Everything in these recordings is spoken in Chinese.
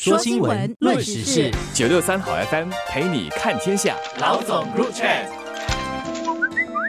说新闻，论时事，九六三好 FM 陪你看天下。老总入场。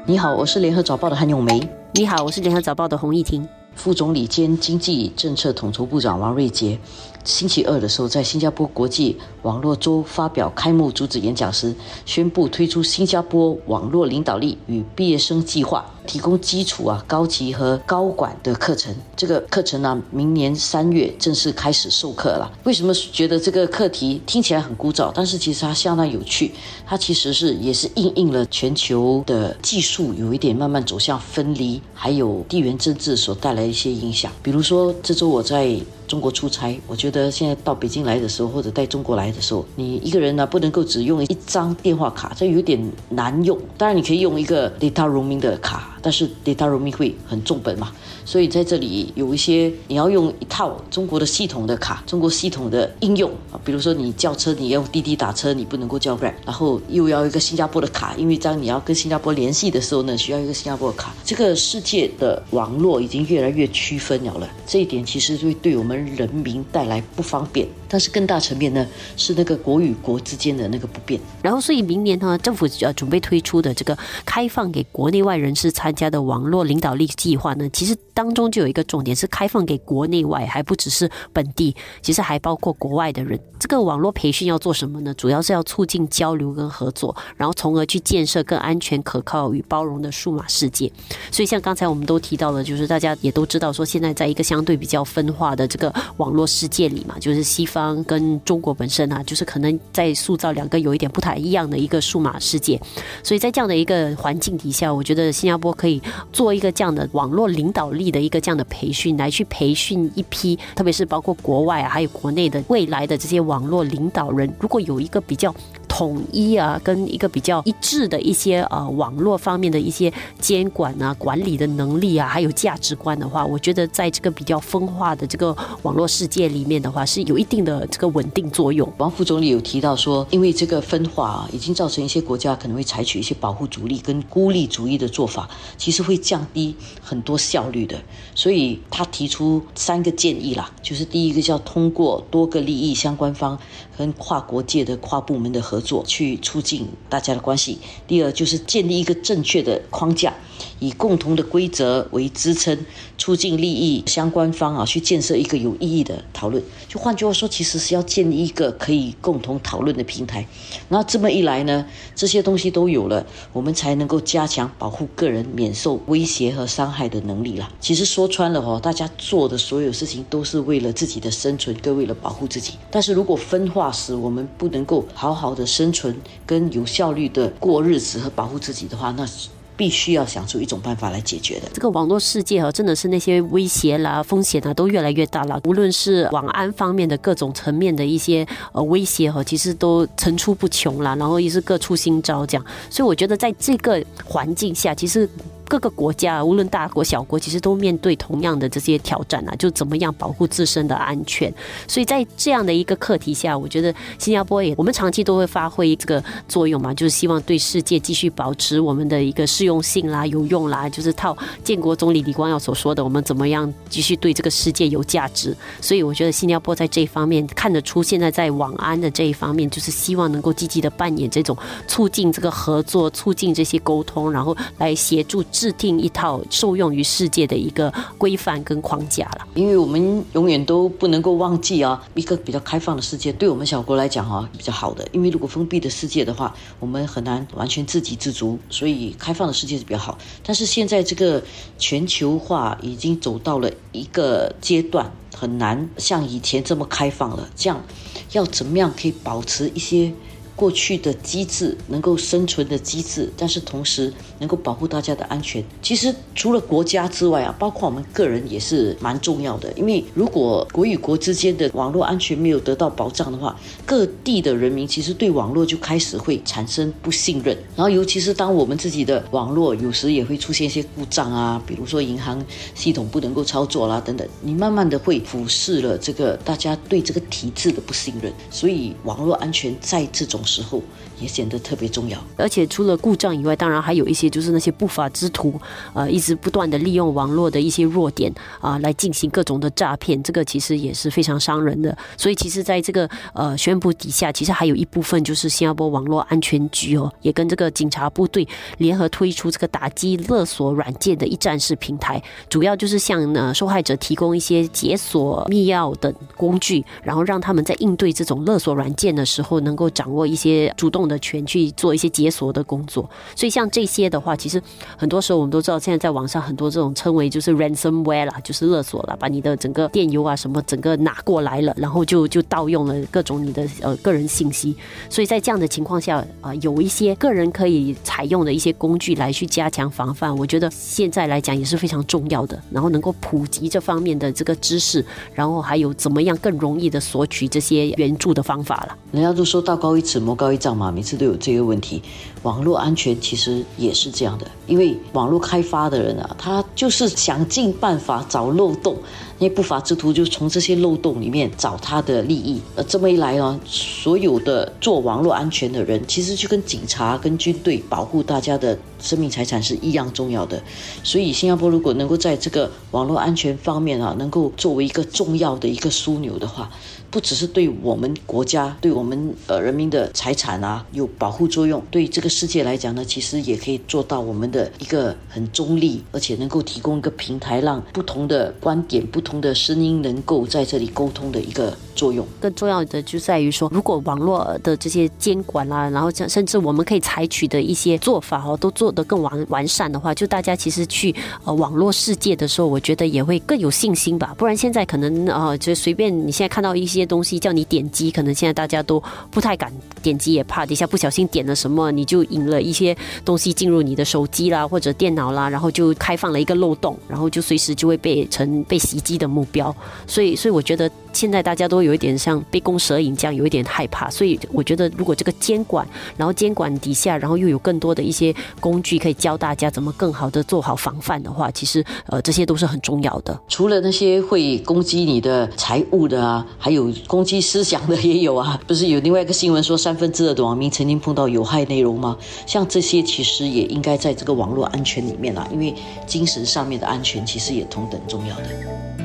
你好，我是联合早报的韩永梅。你好，我是联合早报的洪艺婷。副总理兼经济政策统筹部长王瑞杰，星期二的时候在新加坡国际网络周发表开幕主旨演讲时，宣布推出新加坡网络领导力与毕业生计划。提供基础啊、高级和高管的课程。这个课程呢，明年三月正式开始授课了。为什么觉得这个课题听起来很枯燥？但是其实它相当有趣。它其实是也是应应了全球的技术有一点慢慢走向分离，还有地缘政治所带来一些影响。比如说这周我在。中国出差，我觉得现在到北京来的时候，或者在中国来的时候，你一个人呢不能够只用一张电话卡，这有点难用。当然你可以用一个 data roaming 的卡，但是 data roaming 会很重本嘛。所以在这里有一些你要用一套中国的系统的卡，中国系统的应用啊，比如说你叫车，你要用滴滴打车，你不能够叫 Grab，然后又要一个新加坡的卡，因为当你要跟新加坡联系的时候呢，需要一个新加坡的卡。这个世界的网络已经越来越区分了了，这一点其实会对我们人民带来不方便。但是更大层面呢，是那个国与国之间的那个不便。然后，所以明年呢，政府呃准备推出的这个开放给国内外人士参加的网络领导力计划呢，其实。当中就有一个重点是开放给国内外，还不只是本地，其实还包括国外的人。这个网络培训要做什么呢？主要是要促进交流跟合作，然后从而去建设更安全、可靠与包容的数码世界。所以像刚才我们都提到了，就是大家也都知道说，现在在一个相对比较分化的这个网络世界里嘛，就是西方跟中国本身啊，就是可能在塑造两个有一点不太一样的一个数码世界。所以在这样的一个环境底下，我觉得新加坡可以做一个这样的网络领导力。的一个这样的培训，来去培训一批，特别是包括国外啊，还有国内的未来的这些网络领导人，如果有一个比较。统一啊，跟一个比较一致的一些呃网络方面的一些监管啊、管理的能力啊，还有价值观的话，我觉得在这个比较分化的这个网络世界里面的话，是有一定的这个稳定作用。王副总理有提到说，因为这个分化啊，已经造成一些国家可能会采取一些保护主义跟孤立主义的做法，其实会降低很多效率的。所以他提出三个建议啦，就是第一个叫通过多个利益相关方跟跨国界的跨部门的合作。去促进大家的关系。第二就是建立一个正确的框架，以共同的规则为支撑，促进利益相关方啊去建设一个有意义的讨论。就换句话说，其实是要建立一个可以共同讨论的平台。那这么一来呢，这些东西都有了，我们才能够加强保护个人免受威胁和伤害的能力了。其实说穿了哦，大家做的所有事情都是为了自己的生存，跟为了保护自己。但是如果分化使，我们不能够好好的。生存跟有效率的过日子和保护自己的话，那是必须要想出一种办法来解决的。这个网络世界哈，真的是那些威胁啦、风险啊，都越来越大了。无论是网安方面的各种层面的一些呃威胁哈，其实都层出不穷了。然后也是各出新招这样。所以我觉得在这个环境下，其实。各个国家，无论大国小国，其实都面对同样的这些挑战啊，就怎么样保护自身的安全。所以在这样的一个课题下，我觉得新加坡也，我们长期都会发挥这个作用嘛，就是希望对世界继续保持我们的一个适用性啦、有用啦，就是套建国总理李光耀所说的，我们怎么样继续对这个世界有价值。所以我觉得新加坡在这一方面看得出，现在在网安的这一方面，就是希望能够积极的扮演这种促进这个合作、促进这些沟通，然后来协助。制定一套受用于世界的一个规范跟框架了，因为我们永远都不能够忘记啊，一个比较开放的世界对我们小国来讲哈比较好的，因为如果封闭的世界的话，我们很难完全自给自足，所以开放的世界是比较好。但是现在这个全球化已经走到了一个阶段，很难像以前这么开放了。这样要怎么样可以保持一些？过去的机制能够生存的机制，但是同时能够保护大家的安全。其实除了国家之外啊，包括我们个人也是蛮重要的。因为如果国与国之间的网络安全没有得到保障的话，各地的人民其实对网络就开始会产生不信任。然后尤其是当我们自己的网络有时也会出现一些故障啊，比如说银行系统不能够操作啦等等，你慢慢的会俯视了这个大家对这个体制的不信任。所以网络安全在这种时候，也显得特别重要。而且除了故障以外，当然还有一些就是那些不法之徒，呃，一直不断的利用网络的一些弱点啊，来进行各种的诈骗，这个其实也是非常伤人的。所以其实在这个呃宣布底下，其实还有一部分就是新加坡网络安全局哦，也跟这个警察部队联合推出这个打击勒索软件的一站式平台，主要就是向呃受害者提供一些解锁密钥等工具，然后让他们在应对这种勒索软件的时候，能够掌握一些主动的权去做一些解锁的工作。所以像这些的话，其实很多时候我们都知道，现在在网上很多这种称为就是 ransomware 啦，就是勒索了，把你的整个电邮啊什么整个拿过来了，然后就就盗用了各种你的呃个人信息。所以在这样的情况下，啊，有一些个人可以采用的一些工具来去加强防范，我觉得现在来讲也是非常重要的。然后能够普及这方面的这个知识，然后还有怎么样更容易的索取这些援助的方法了。人家都说道高一尺，魔高一丈嘛，每次都有这个问题。网络安全其实也是这样的，因为网络开发的人啊，他就是想尽办法找漏洞。那些不法之徒就从这些漏洞里面找他的利益，呃，这么一来啊，所有的做网络安全的人，其实就跟警察、跟军队保护大家的生命财产是一样重要的。所以，新加坡如果能够在这个网络安全方面啊，能够作为一个重要的一个枢纽的话，不只是对我们国家、对我们呃人民的财产啊有保护作用，对这个世界来讲呢，其实也可以做到我们的一个很中立，而且能够提供一个平台，让不同的观点、不同的声音能够在这里沟通的一个作用。更重要的就在于说，如果网络的这些监管啦，然后甚至我们可以采取的一些做法哦，都做得更完完善的话，就大家其实去呃网络世界的时候，我觉得也会更有信心吧。不然现在可能啊，就随便你现在看到一些东西叫你点击，可能现在大家都不太敢点击，也怕底下不小心点了什么，你就引了一些东西进入你的手机啦或者电脑啦，然后就开放了一个漏洞，然后就随时就会被成被袭击的目标。所以，所以我觉得现在大家都有一点像杯弓蛇影这样，有一点害怕。所以，我觉得如果这个监管，然后监管底下，然后又有更多的一些工具可以教大家怎么更好的做好防范的话，其实呃这些都是很重要的。除了那些会攻击你的财物的啊，还有攻击思想的也有啊。不是有另外一个新闻说三分之二的网民曾经碰到有害内容吗？像这些其实也应该在这个网络安全里面啊，因为精神上面的安全其实也同等重要的。